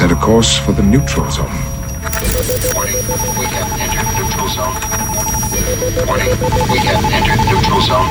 set a course for the neutral zone. Warning, we have entered neutral zone. Warning, we have entered neutral zone.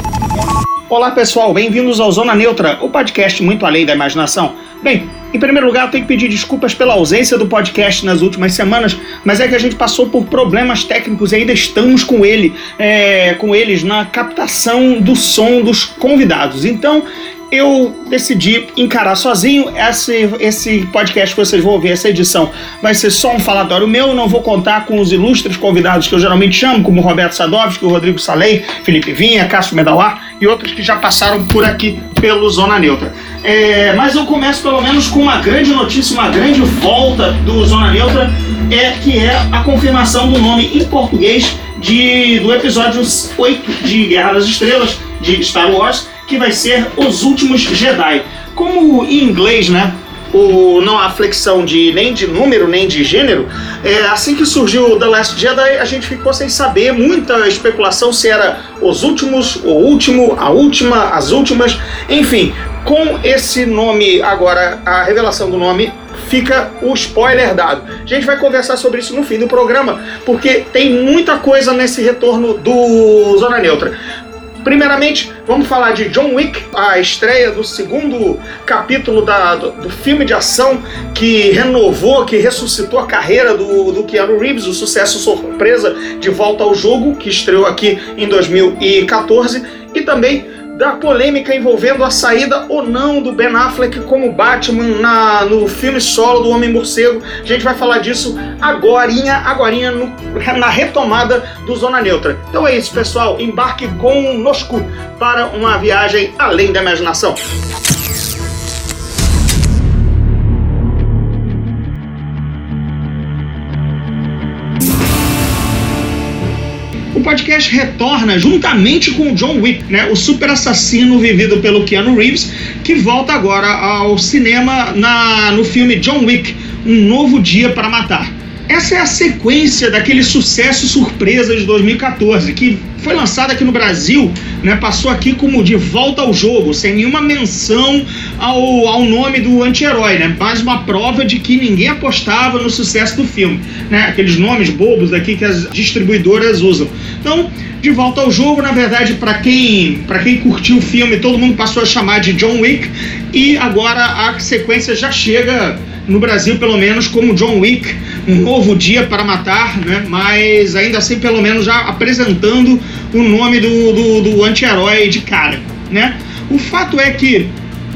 Olá pessoal, bem-vindos ao Zona Neutra, o podcast muito além da imaginação. Bem, em primeiro lugar, eu tenho que pedir desculpas pela ausência do podcast nas últimas semanas, mas é que a gente passou por problemas técnicos e ainda estamos com ele, é, com eles na captação do som dos convidados. Então, eu decidi encarar sozinho. Esse, esse podcast que vocês vão ouvir, essa edição, vai ser só um falatório meu. Não vou contar com os ilustres convidados que eu geralmente chamo, como Roberto Sadovski, Rodrigo Salei, Felipe Vinha, Cássio Medauar e outros que já passaram por aqui pelo Zona Neutra. É, mas eu começo pelo menos com uma grande notícia, uma grande volta do Zona Neutra, é que é a confirmação do nome em português de, do episódio 8 de Guerra das Estrelas de Star Wars que vai ser Os Últimos Jedi. Como em inglês, né? O, não há flexão de nem de número nem de gênero. É, assim que surgiu The Last Jedi, a gente ficou sem saber, muita especulação se era os últimos, o último, a última, as últimas, enfim. Com esse nome agora, a revelação do nome fica o spoiler dado. A gente vai conversar sobre isso no fim do programa, porque tem muita coisa nesse retorno do Zona Neutra. Primeiramente, vamos falar de John Wick, a estreia do segundo capítulo da, do, do, filme de ação que renovou, que ressuscitou a carreira do, do Keanu Reeves, o sucesso surpresa de volta ao jogo, que estreou aqui em 2014, e também da polêmica envolvendo a saída ou não do Ben Affleck como Batman na, no filme solo do Homem-Morcego. A gente vai falar disso agorinha, agorinha na retomada do Zona Neutra. Então é isso, pessoal. Embarque conosco para uma viagem além da imaginação. O podcast retorna juntamente com o John Wick, né, o super assassino vivido pelo Keanu Reeves, que volta agora ao cinema na, no filme John Wick, Um Novo Dia para Matar. Essa é a sequência daquele sucesso surpresa de 2014, que foi lançado aqui no Brasil, né, passou aqui como De Volta ao Jogo, sem nenhuma menção ao, ao nome do anti-herói, né, mais uma prova de que ninguém apostava no sucesso do filme, né, aqueles nomes bobos aqui que as distribuidoras usam. Então, De Volta ao Jogo, na verdade, para quem, quem curtiu o filme, todo mundo passou a chamar de John Wick, e agora a sequência já chega no Brasil, pelo menos, como John Wick, um novo dia para matar, né? mas ainda assim, pelo menos, já apresentando o nome do, do, do anti-herói de cara. Né? O fato é que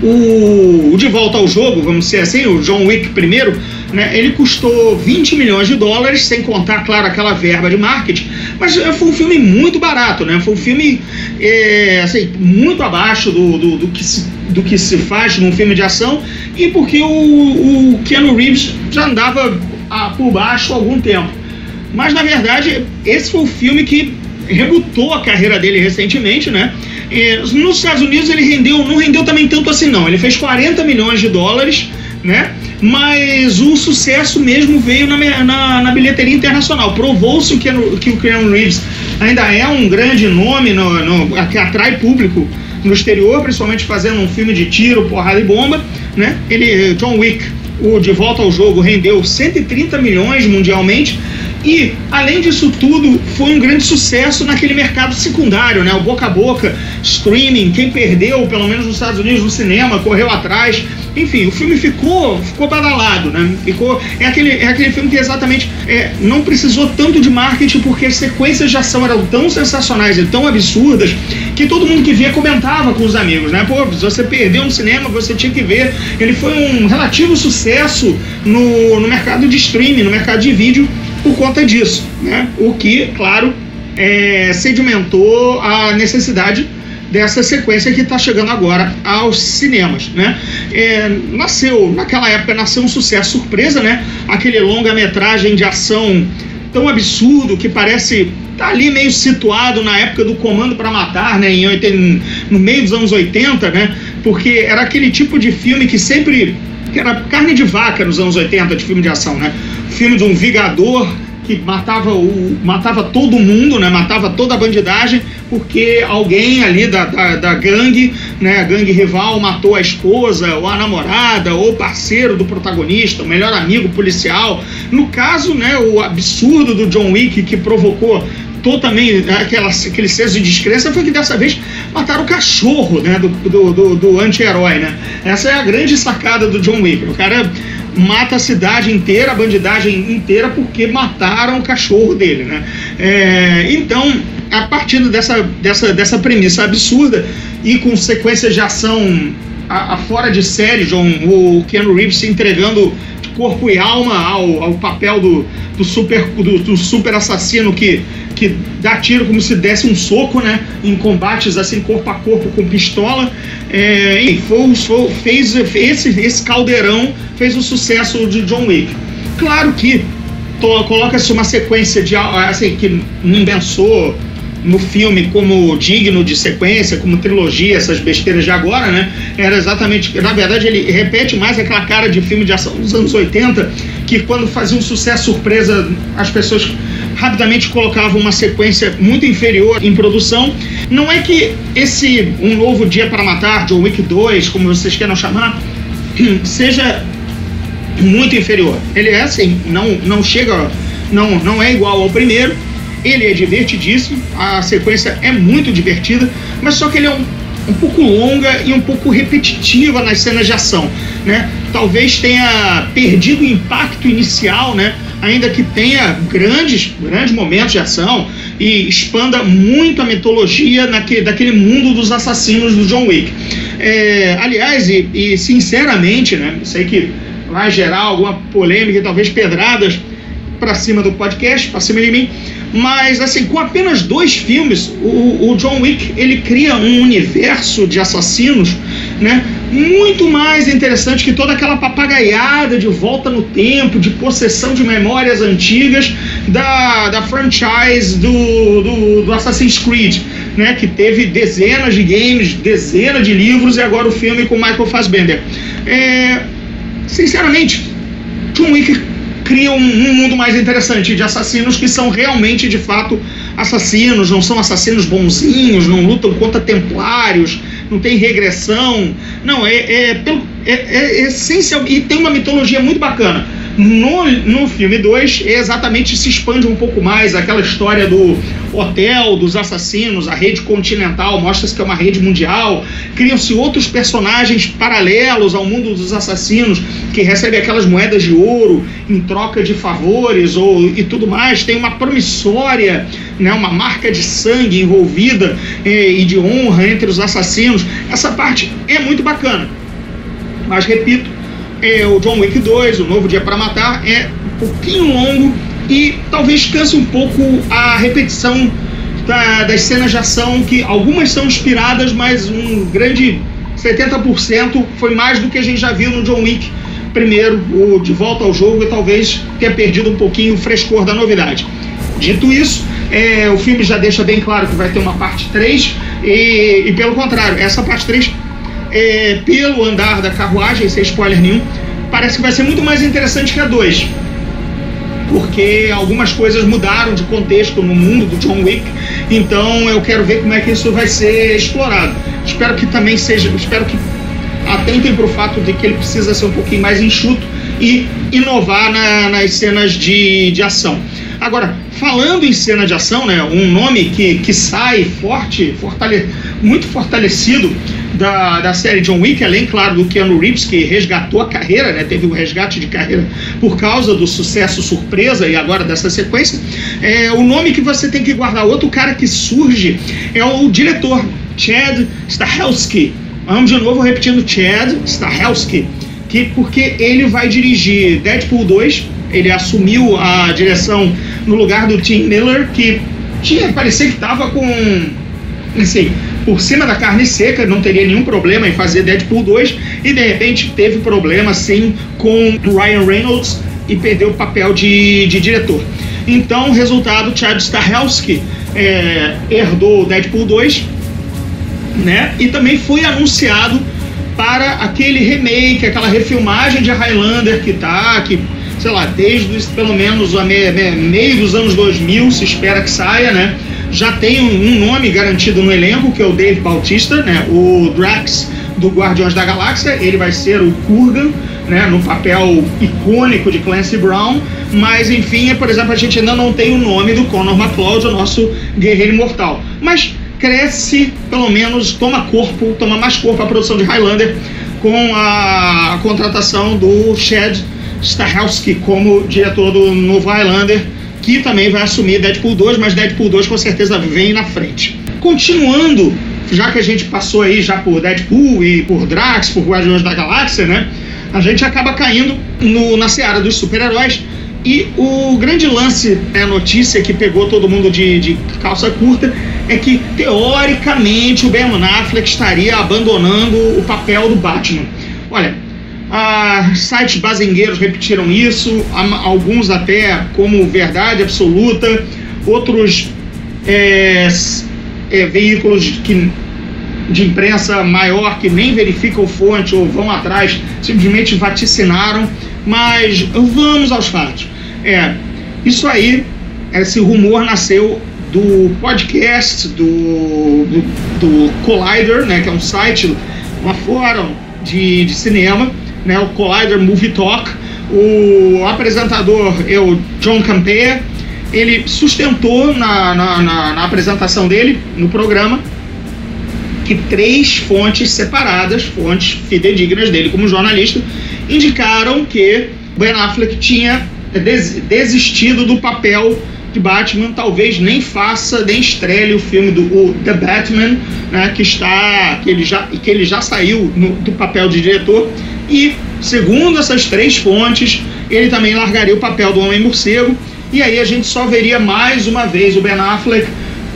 o, o, De Volta ao Jogo, vamos ser assim, o John Wick primeiro, né, ele custou 20 milhões de dólares, sem contar, claro, aquela verba de marketing, mas foi um filme muito barato, né? Foi um filme é, assim, muito abaixo do, do, do, que se, do que se faz num filme de ação e porque o, o Keanu Reeves já andava a, por baixo há algum tempo. Mas na verdade, esse foi o filme que rebutou a carreira dele recentemente, né? E, nos Estados Unidos ele rendeu, não rendeu também tanto assim não. Ele fez 40 milhões de dólares, né? Mas o sucesso mesmo veio na, na, na bilheteria internacional. Provou-se que, que o Keanu Reeves ainda é um grande nome no, no, que atrai público no exterior, principalmente fazendo um filme de tiro, porrada e bomba, né? Ele, John Wick, o De Volta ao Jogo rendeu 130 milhões mundialmente e, além disso tudo, foi um grande sucesso naquele mercado secundário, né? O boca a boca, streaming, quem perdeu, pelo menos nos Estados Unidos, no cinema, correu atrás. Enfim, o filme ficou, ficou badalado, né? Ficou, é, aquele, é aquele filme que exatamente é, não precisou tanto de marketing porque as sequências de ação eram tão sensacionais e tão absurdas que todo mundo que via comentava com os amigos, né? Pô, se você perdeu no cinema, você tinha que ver. Ele foi um relativo sucesso no, no mercado de streaming, no mercado de vídeo por conta disso, né? O que, claro, é, sedimentou a necessidade dessa sequência que está chegando agora aos cinemas, né? É, nasceu, naquela época, nasceu um sucesso surpresa, né? Aquele longa-metragem de ação tão absurdo que parece tá ali meio situado na época do Comando para Matar, né? Em 80, no meio dos anos 80, né? Porque era aquele tipo de filme que sempre que era carne de vaca nos anos 80 de filme de ação, né? Filme de um vigador que matava, o, matava todo mundo, né? Matava toda a bandidagem, porque alguém ali da, da, da gangue, né? A gangue rival matou a esposa, ou a namorada, ou parceiro do protagonista, o melhor amigo policial. No caso, né? O absurdo do John Wick que provocou totalmente aquela, aquele senso de descrença foi que dessa vez mataram o cachorro né, do, do, do, do anti-herói. Né? Essa é a grande sacada do John Wick. O cara mata a cidade inteira, a bandidagem inteira, porque mataram o cachorro dele, né? É, então, a partir dessa, dessa, dessa premissa absurda e com sequências de ação a, a fora de série, John, o Keanu Reeves se entregando corpo e alma ao, ao papel do, do, super, do, do, super assassino que, que dá tiro como se desse um soco, né? Em combates assim, corpo a corpo com pistola. É, e foi, foi, fez esse, esse caldeirão fez o sucesso de John Wick. Claro que coloca-se uma sequência de assim que não pensou no filme como digno de sequência, como trilogia, essas besteiras de agora, né? Era exatamente. Na verdade, ele repete mais aquela cara de filme de ação dos anos 80, que quando fazia um sucesso surpresa, as pessoas rapidamente colocavam uma sequência muito inferior em produção. Não é que esse Um Novo Dia para Matar, John Wick 2, como vocês queiram chamar, seja muito inferior. Ele é assim, não, não chega, não, não é igual ao primeiro ele é divertidíssimo, a sequência é muito divertida, mas só que ele é um, um pouco longa e um pouco repetitiva nas cenas de ação, né? Talvez tenha perdido o impacto inicial, né? Ainda que tenha grandes, grandes momentos de ação e expanda muito a mitologia naquele, daquele mundo dos assassinos do John Wick. É, aliás, e, e sinceramente, né? Sei que vai gerar alguma polêmica e talvez pedradas para cima do podcast, para cima de mim, mas, assim, com apenas dois filmes, o, o, John Wick ele cria um universo de assassinos, né? Muito mais interessante que toda aquela papagaiada de volta no tempo, de possessão de memórias antigas da, da franchise do, do, do Assassin's Creed, né? Que teve dezenas de games, dezenas de livros e agora o filme com Michael Fassbender. É, sinceramente, John Wick cria um, um, mundo mais interessante de assassinos que são realmente, de fato, assassinos, não são assassinos bonzinhos, não lutam contra templários, não tem regressão. Não, é, é, é, é essencial e tem uma mitologia muito bacana. No, no filme 2, é exatamente se expande um pouco mais aquela história do hotel, dos assassinos, a rede continental, mostra-se que é uma rede mundial. Criam-se outros personagens paralelos ao mundo dos assassinos que recebem aquelas moedas de ouro em troca de favores ou, e tudo mais. Tem uma promissória, né, uma marca de sangue envolvida eh, e de honra entre os assassinos. Essa parte é muito bacana. Mas repito, é, o John Wick 2, o Novo Dia para Matar, é um pouquinho longo e talvez canse um pouco a repetição da, das cenas de ação, que algumas são inspiradas, mas um grande 70% foi mais do que a gente já viu no John Wick primeiro, o De Volta ao Jogo, e talvez tenha perdido um pouquinho o frescor da novidade. Dito isso, é, o filme já deixa bem claro que vai ter uma parte 3, e, e pelo contrário, essa parte 3 é, pelo andar da carruagem, sem spoiler nenhum, parece que vai ser muito mais interessante que a 2. Porque algumas coisas mudaram de contexto no mundo do John Wick, então eu quero ver como é que isso vai ser explorado. Espero que também seja, espero que atentem para o fato de que ele precisa ser um pouquinho mais enxuto e inovar na, nas cenas de, de ação. Agora, falando em cena de ação, né, um nome que, que sai forte, fortale, muito fortalecido da, da série John Wick, além, claro, do Keanu Reeves, que resgatou a carreira, né, teve um resgate de carreira por causa do sucesso surpresa e agora dessa sequência, é, o nome que você tem que guardar, outro cara que surge é o diretor, Chad Stahelski. Vamos de novo repetindo, Chad Stahelski, que, porque ele vai dirigir Deadpool 2, ele assumiu a direção no lugar do Tim Miller, que tinha parecia que estava com assim, por cima da carne seca, não teria nenhum problema em fazer Deadpool 2 e de repente teve problema sim com Ryan Reynolds e perdeu o papel de, de diretor. Então, resultado, Chad Stahelski é, herdou Deadpool 2, né? E também foi anunciado para aquele remake, aquela refilmagem de Highlander que tá, que sei lá, desde pelo menos o me, me, meio dos anos 2000, se espera que saia, né? Já tem um, um, nome garantido no elenco, que é o Dave Bautista, né? O Drax do Guardiões da Galáxia, ele vai ser o Kurgan, né? No papel icônico de Clancy Brown, mas enfim, por exemplo, a gente ainda não tem o nome do Conor McCloud, o nosso guerreiro imortal. Mas cresce, pelo menos, toma corpo, toma mais corpo a produção de Highlander com a contratação do Chad Stahelski como diretor do novo Highlander, que também vai assumir Deadpool 2, mas Deadpool 2 com certeza vem na frente. Continuando, já que a gente passou aí já por Deadpool e por Drax, por Guardiões da Galáxia, né? A gente acaba caindo no, na seara dos super-heróis e o grande lance, né, a notícia que pegou todo mundo de, de calça curta, é que teoricamente o Ben Affleck estaria abandonando o papel do Batman. Olha, ah, sites bazingueiros repetiram isso, alguns até como verdade absoluta, outros é, é, veículos que, de imprensa maior que nem verificam fonte ou vão atrás, simplesmente vaticinaram. Mas vamos aos fatos. É, isso aí, esse rumor nasceu do podcast do, do, do, Collider, né, que é um site, um fórum de, de cinema, né, o Collider Movie Talk. O apresentador é o John Campea. Ele sustentou na, na, na, na apresentação dele, no programa, que três fontes separadas, fontes fidedignas dele como jornalista, indicaram que Ben Affleck tinha desistido do papel de Batman, talvez nem faça, nem estrele o filme do o The Batman, né, que está que ele já que ele já saiu no, do papel de diretor e segundo essas três fontes, ele também largaria o papel do Homem Morcego e aí a gente só veria mais uma vez o Ben Affleck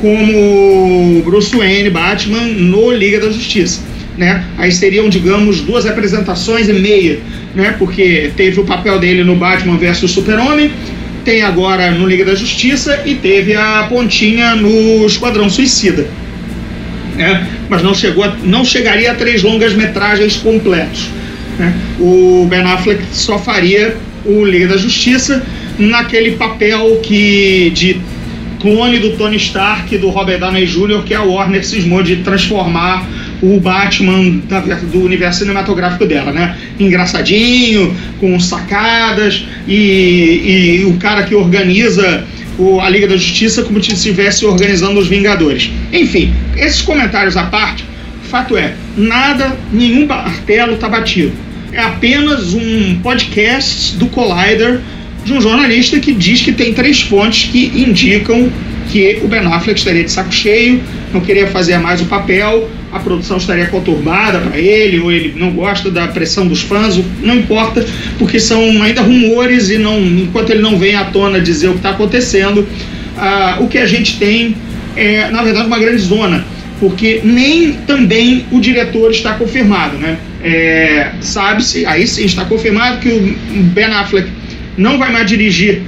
como Bruce Wayne Batman no Liga da Justiça. Né? Aí seriam, digamos, duas apresentações e meia, né? Porque teve o papel dele no Batman vs Super-Homem, tem agora no Liga da Justiça e teve a pontinha no Esquadrão Suicida. Né? Mas não, chegou a, não chegaria a três longas metragens completos. Né? O Ben Affleck só faria o Liga da Justiça naquele papel que de clone do Tony Stark do Robert Downey Jr., que a Warner cismou de transformar o Batman da, do universo cinematográfico dela, né? Engraçadinho, com sacadas e, e o cara que organiza o, a Liga da Justiça como se estivesse organizando os Vingadores. Enfim, esses comentários à parte, fato é, nada, nenhum martelo está batido. É apenas um podcast do Collider de um jornalista que diz que tem três fontes que indicam que o Ben Affleck estaria de saco cheio, não queria fazer mais o papel, a produção estaria conturbada para ele, ou ele não gosta da pressão dos fãs, não importa, porque são ainda rumores e não, enquanto ele não vem à tona dizer o que está acontecendo, ah, o que a gente tem é, na verdade, uma grande zona, porque nem também o diretor está confirmado, né? É, Sabe-se, aí sim está confirmado que o Ben Affleck não vai mais dirigir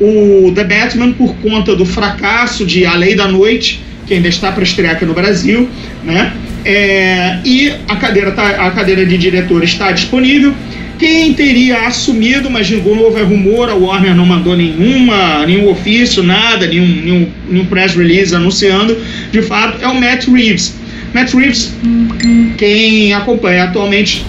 o The Batman por conta do fracasso de A Lei da Noite, que ainda está para estrear aqui no Brasil, né? É, e a cadeira, tá, a cadeira de diretor está disponível. Quem teria assumido, mas de novo é rumor, a Warner não mandou nenhuma, nenhum ofício, nada, nenhum, nenhum, nenhum press release anunciando, de fato, é o Matt Reeves. Matt Reeves, quem acompanha atualmente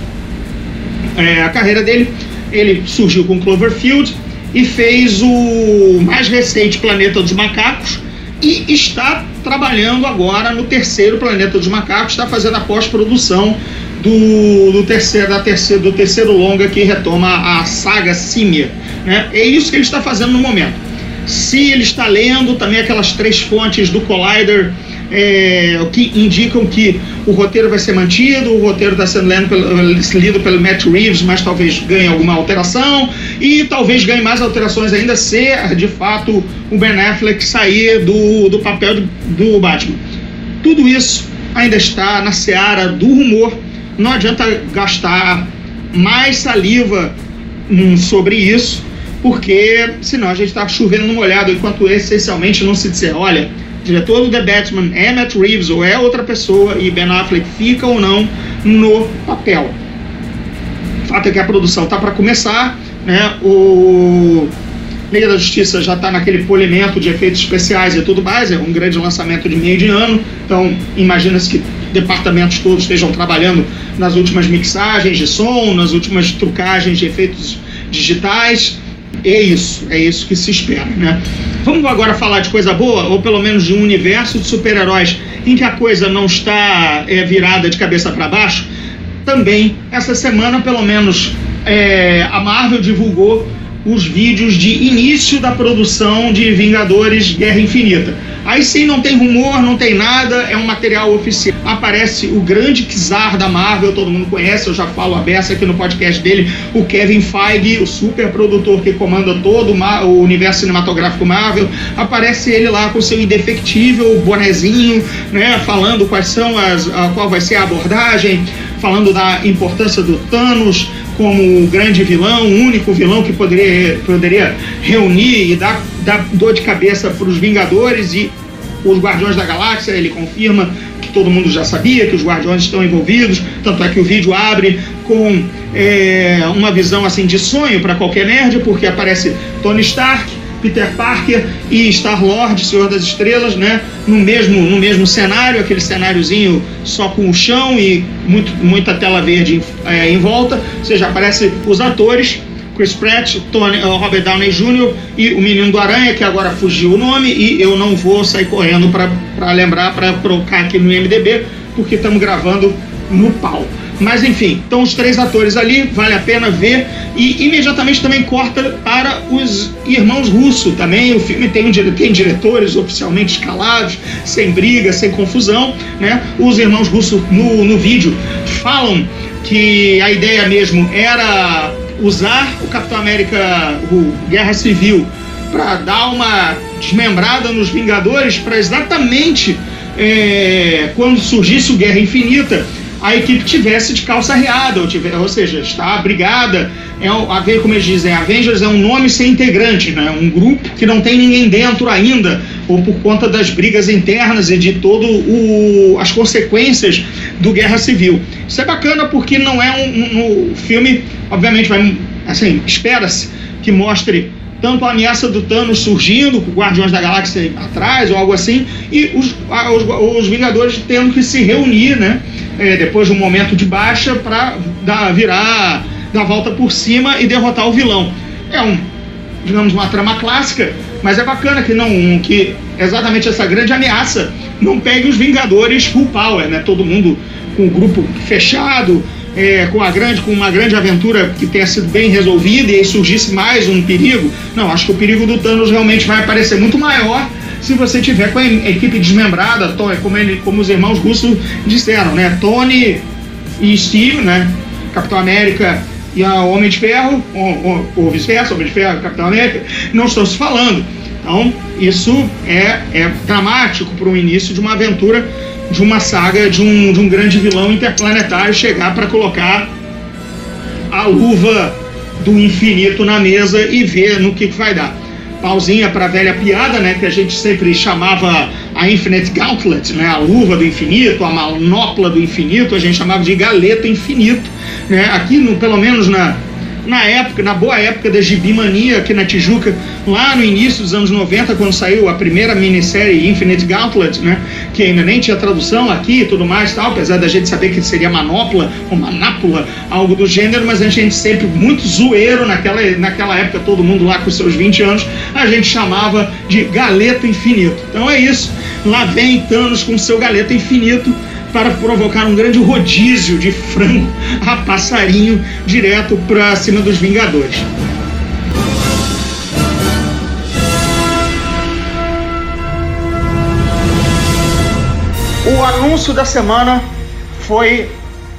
é, a carreira dele, ele surgiu com Cloverfield e fez o mais recente Planeta dos Macacos, e está trabalhando agora no terceiro Planeta dos Macacos, está fazendo a pós-produção do, do, terceiro, da terceiro, do terceiro longa que retoma a saga Simia. Né? É isso que ele está fazendo no momento. Se ele está lendo também aquelas três fontes do Collider é, que indicam que o roteiro vai ser mantido, o roteiro está sendo lido pelo, Matt Reeves, mas talvez ganhe alguma alteração, e talvez ganhe mais alterações ainda se de fato o Ben Affleck sair do, do papel do Batman. Tudo isso ainda está na seara do rumor, não adianta gastar mais saliva hum, sobre isso, porque senão a gente está chovendo no molhado, enquanto essencialmente não se disser, olha diretor do The Batman é Matt Reeves ou é outra pessoa e Ben Affleck fica ou não no papel. O fato é que a produção está para começar, né? O Liga da Justiça já está naquele polimento de efeitos especiais e tudo mais, é um grande lançamento de meio de ano, então imagina-se que departamentos todos estejam trabalhando nas últimas mixagens de som, nas últimas trucagens de efeitos digitais. É isso, é isso que se espera, né? Vamos agora falar de coisa boa, ou pelo menos de um universo de super-heróis em que a coisa não está é, virada de cabeça para baixo. Também, essa semana, pelo menos, é, a Marvel divulgou os vídeos de início da produção de Vingadores Guerra Infinita. Aí sim não tem rumor, não tem nada, é um material oficial. Aparece o grande czar da Marvel, todo mundo conhece, eu já falo a beça aqui no podcast dele, o Kevin Feige, o super produtor que comanda todo o universo cinematográfico Marvel. Aparece ele lá com seu indefectível bonezinho, né, falando quais são as, a, qual vai ser a abordagem, falando da importância do Thanos, como o grande vilão, o único vilão que poderia, poderia reunir e dar, dar dor de cabeça para os Vingadores e os Guardiões da Galáxia. Ele confirma que todo mundo já sabia que os Guardiões estão envolvidos, tanto é que o vídeo abre com é, uma visão assim de sonho para qualquer nerd, porque aparece Tony Stark Peter Parker e Star-Lord, Senhor das Estrelas, né? No mesmo, no mesmo cenário, aquele cenáriozinho só com o chão e muito, muita tela verde é, em volta. Ou seja, aparecem os atores, Chris Pratt, Tony, uh, Robert Downey Jr. e o Menino do Aranha, que agora fugiu o nome, e eu não vou sair correndo para lembrar, para colocar aqui no MDB, porque estamos gravando no pau. Mas enfim, estão os três atores ali, vale a pena ver. E imediatamente também corta para os irmãos Russo também. O filme tem, tem diretores oficialmente escalados, sem briga, sem confusão. Né? Os irmãos Russo no, no vídeo falam que a ideia mesmo era usar o Capitão América, o Guerra Civil, para dar uma desmembrada nos Vingadores, para exatamente é, quando surgisse o Guerra Infinita a equipe tivesse de calça reada, ou, tiver, ou seja, está brigada. É, a ver como eles dizem, Avengers é um nome sem integrante, né? um grupo que não tem ninguém dentro ainda, ou por conta das brigas internas e de todo o, as consequências do Guerra Civil. Isso é bacana porque não é um, um, um filme, obviamente, vai, assim, espera-se que mostre tanto a ameaça do Thanos surgindo, com Guardiões da Galáxia atrás ou algo assim, e os, os, os Vingadores tendo que se reunir, né? É, depois de um momento de baixa para virar, dar volta por cima e derrotar o vilão. É um, digamos, uma trama clássica, mas é bacana que não que exatamente essa grande ameaça não pegue os Vingadores full power, né? Todo mundo com o grupo fechado, é, com, a grande, com uma grande aventura que tenha sido bem resolvida e aí surgisse mais um perigo. Não, acho que o perigo do Thanos realmente vai aparecer muito maior se você tiver com a equipe desmembrada, como, ele, como os irmãos russos disseram, né? Tony e Steve, né? Capitão América e a Homem de Ferro, ou, vice-versa, Homem de Ferro e Capitão América, não estão se falando. Então, isso é, é dramático para o início de uma aventura de uma saga de um, de um grande vilão interplanetário chegar para colocar a luva do infinito na mesa e ver no que, que vai dar. Pausinha para a velha piada, né, que a gente sempre chamava a Infinite Gauntlet, né, a luva do infinito, a manopla do infinito, a gente chamava de galeta infinito, né, aqui no, pelo menos na, na época, na boa época da Gibimania aqui na Tijuca, lá no início dos anos 90, quando saiu a primeira minissérie Infinite Gauntlet, né, que ainda nem tinha tradução aqui e tudo mais, tal, apesar da gente saber que seria manopla ou manápula, algo do gênero, mas a gente sempre muito zoeiro naquela, naquela época, todo mundo lá com seus 20 anos, a gente chamava de Galeto Infinito. Então é isso, lá vem Thanos com seu Galeto Infinito, para provocar um grande rodízio de frango a passarinho direto para cima dos Vingadores. O anúncio da semana foi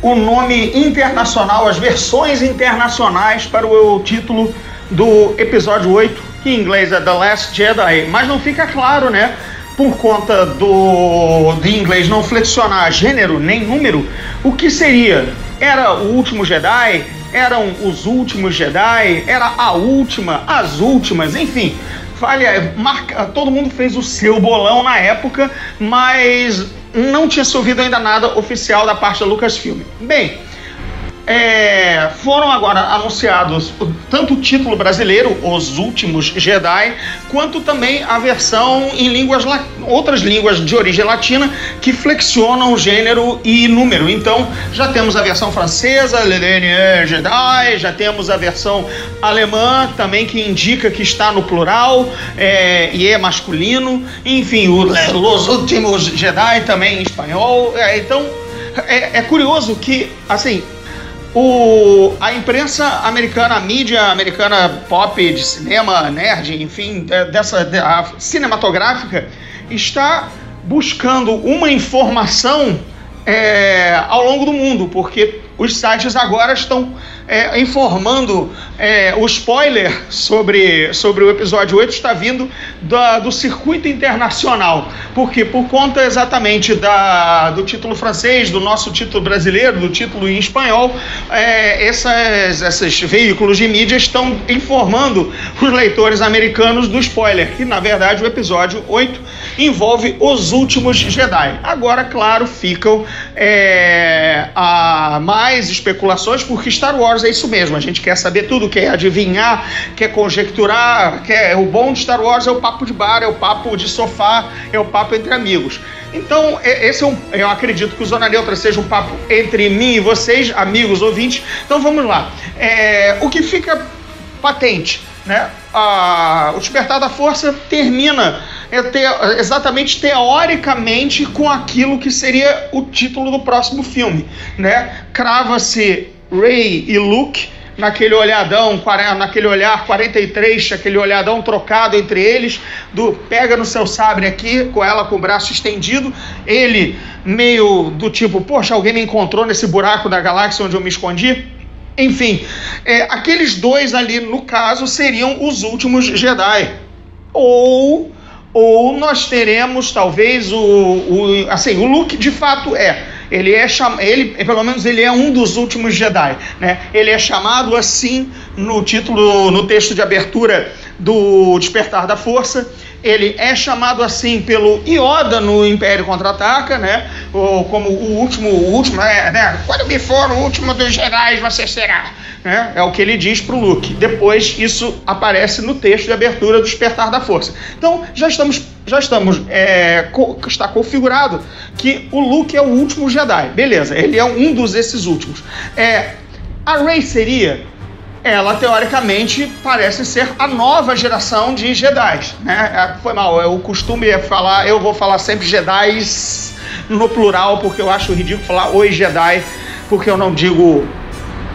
o nome internacional, as versões internacionais para o título do episódio 8, que em inglês é The Last Jedi, mas não fica claro, né? Por conta do de inglês não flexionar gênero nem número, o que seria? Era o último Jedi? Eram os últimos Jedi? Era a última? As últimas? Enfim, vale, marca, todo mundo fez o seu bolão na época, mas não tinha se ouvido ainda nada oficial da parte da Lucasfilm. Bem, é, foram agora anunciados tanto o título brasileiro, Os Últimos Jedi, quanto também a versão em línguas outras línguas de origem latina que flexionam gênero e número. Então, já temos a versão francesa, Le Dernier Jedi, já temos a versão alemã também que indica que está no plural é, e é masculino. Enfim, o Los Últimos Jedi também em espanhol. É, então, é, é curioso que, assim, o, a imprensa americana, a mídia americana pop, de cinema, nerd, enfim, dessa cinematográfica, está buscando uma informação é, ao longo do mundo, porque os sites agora estão é, informando é, o spoiler sobre, sobre o episódio 8 está vindo da, do circuito internacional. Porque por conta exatamente da, do título francês, do nosso título brasileiro, do título em espanhol, é, essas, esses veículos de mídia estão informando os leitores americanos do spoiler, que na verdade o episódio 8 envolve os últimos Jedi. Agora, claro, ficam é, a mais especulações, porque Star Wars é isso mesmo. A gente quer saber tudo, quer adivinhar, quer conjecturar. Quer... O bom de Star Wars é o papo de bar, é o papo de sofá, é o papo entre amigos. Então, esse é um, eu acredito que o Zona Neutra seja um papo entre mim e vocês, amigos ouvintes. Então vamos lá. É, o que fica patente, né? O Despertar da Força termina te, exatamente teoricamente com aquilo que seria o título do próximo filme, né? Crava-se Ray e Luke naquele olhadão, naquele olhar 43, aquele olhadão trocado entre eles, do pega no seu sabre aqui, com ela com o braço estendido, ele meio do tipo, poxa, alguém me encontrou nesse buraco da galáxia onde eu me escondi? Enfim, é, aqueles dois ali, no caso, seriam os últimos Jedi. Ou, ou nós teremos, talvez, o, o. Assim, o Luke de fato é. Ele é cham... ele, pelo menos, ele é um dos últimos Jedi. Né? Ele é chamado assim no título, no texto de abertura do Despertar da Força ele é chamado assim pelo Yoda no Império Contra-Ataca, né? Ou como o último, o último, é, né? Quando me for o último dos Jedi, você será. Né? É o que ele diz pro Luke. Depois isso aparece no texto de abertura do Despertar da Força. Então já estamos, já estamos, é, co está configurado que o Luke é o último Jedi. Beleza? Ele é um dos esses últimos. É, a Rey seria ela teoricamente parece ser a nova geração de Jedi, né? É, foi mal, é o costume é falar, eu vou falar sempre Jedi no plural porque eu acho ridículo falar oi Jedi, porque eu não digo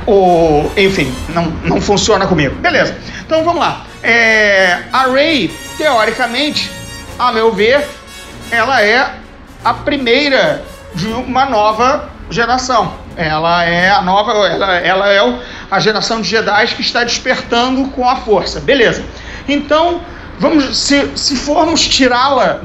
o, enfim, não, não funciona comigo. Beleza. Então vamos lá. É, a Rey, teoricamente, a meu ver, ela é a primeira de uma nova geração. Ela é a nova, ela, ela é a geração de Jedi que está despertando com a força. Beleza. Então, vamos se, se formos tirá-la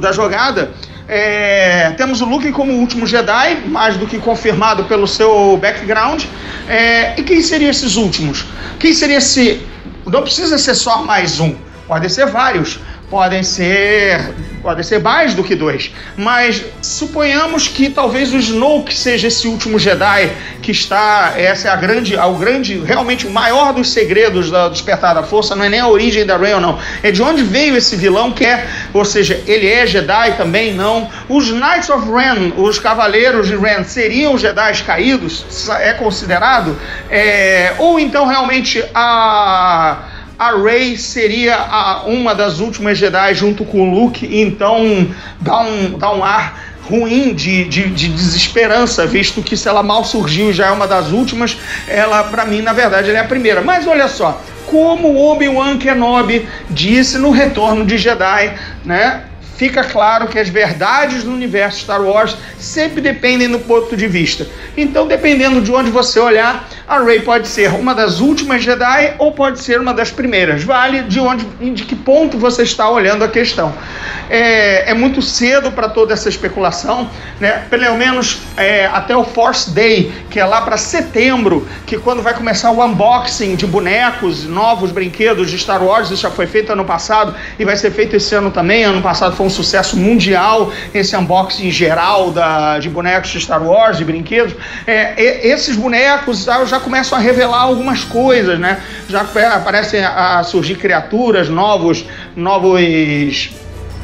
da jogada, é, temos o Luke como último Jedi, mais do que confirmado pelo seu background. É, e quem seriam esses últimos? Quem seria esse. Não precisa ser só mais um, pode ser vários podem ser podem ser mais do que dois, mas suponhamos que talvez o Snoke seja esse último Jedi que está essa é a grande o grande realmente o maior dos segredos da Despertar da Força não é nem a origem da Rey ou não. É de onde veio esse vilão que é ou seja ele é Jedi também não. Os Knights of Ren os Cavaleiros de Ren seriam Jedi caídos? É considerado? É, ou então realmente a a Rey seria a, uma das últimas Jedi junto com o Luke, então dá um, dá um ar ruim de, de, de, desesperança, visto que se ela mal surgiu já é uma das últimas, ela, para mim, na verdade, é a primeira. Mas olha só, como Obi-Wan Kenobi disse no Retorno de Jedi, né? fica claro que as verdades no universo Star Wars sempre dependem do ponto de vista. Então, dependendo de onde você olhar, a Rey pode ser uma das últimas Jedi ou pode ser uma das primeiras. Vale de onde, de que ponto você está olhando a questão. É, é muito cedo para toda essa especulação, né? Pelo menos é, até o Force Day, que é lá para setembro, que quando vai começar o unboxing de bonecos, novos brinquedos de Star Wars, isso já foi feito ano passado e vai ser feito esse ano também. Ano passado foi um sucesso mundial esse unboxing geral da, de bonecos de Star Wars, de brinquedos. É, esses bonecos, já já começam a revelar algumas coisas, né? Já aparecem a surgir criaturas, novos, novos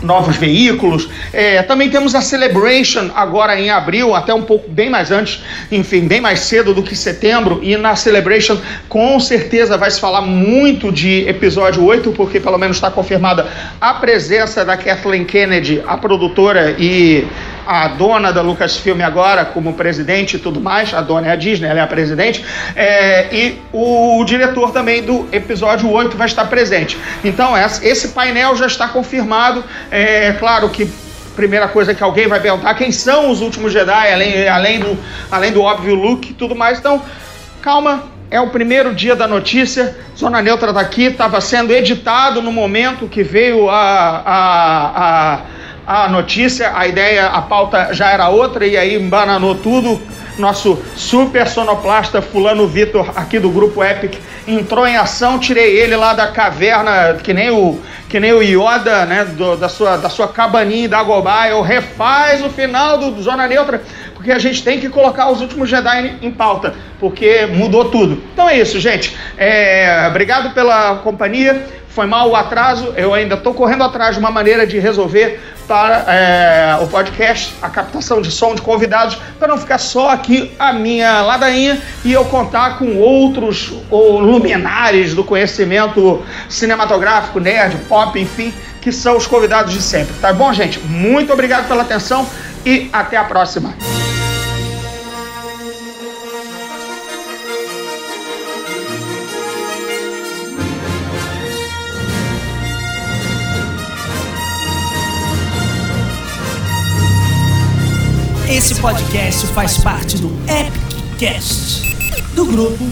novos veículos. É, também temos a Celebration agora em abril, até um pouco bem mais antes, enfim, bem mais cedo do que setembro. E na Celebration, com certeza, vai se falar muito de episódio 8, porque pelo menos está confirmada a presença da Kathleen Kennedy, a produtora e a dona da Lucasfilm agora como presidente e tudo mais, a dona é a Disney, ela é a presidente, é, e o, o, diretor também do episódio 8 vai estar presente. Então esse painel já está confirmado, é claro que primeira coisa que alguém vai perguntar, quem são os últimos Jedi, além, além, do, além do óbvio Luke e tudo mais, então calma, é o primeiro dia da notícia. Zona Neutra daqui estava sendo editado no momento que veio a, a, a notícia, a ideia, a pauta já era outra e aí embananou tudo. Nosso super sonoplasta Fulano Vitor, aqui do grupo Epic, entrou em ação, tirei ele lá da caverna, que nem o, que nem o Yoda, né, do, da, sua, da sua cabaninha da Gobaio, refaz o final do, do Zona Neutra, porque a gente tem que colocar os últimos Jedi em, em pauta, porque mudou tudo. Então é isso, gente. É, obrigado pela companhia. Foi mal o atraso, eu ainda estou correndo atrás de uma maneira de resolver para é, o podcast, a captação de som de convidados, para não ficar só aqui a minha ladainha e eu contar com outros ou, luminares do conhecimento cinematográfico, nerd, pop, enfim, que são os convidados de sempre. Tá bom, gente? Muito obrigado pela atenção e até a próxima. Esse podcast faz parte do Epic Cast do grupo.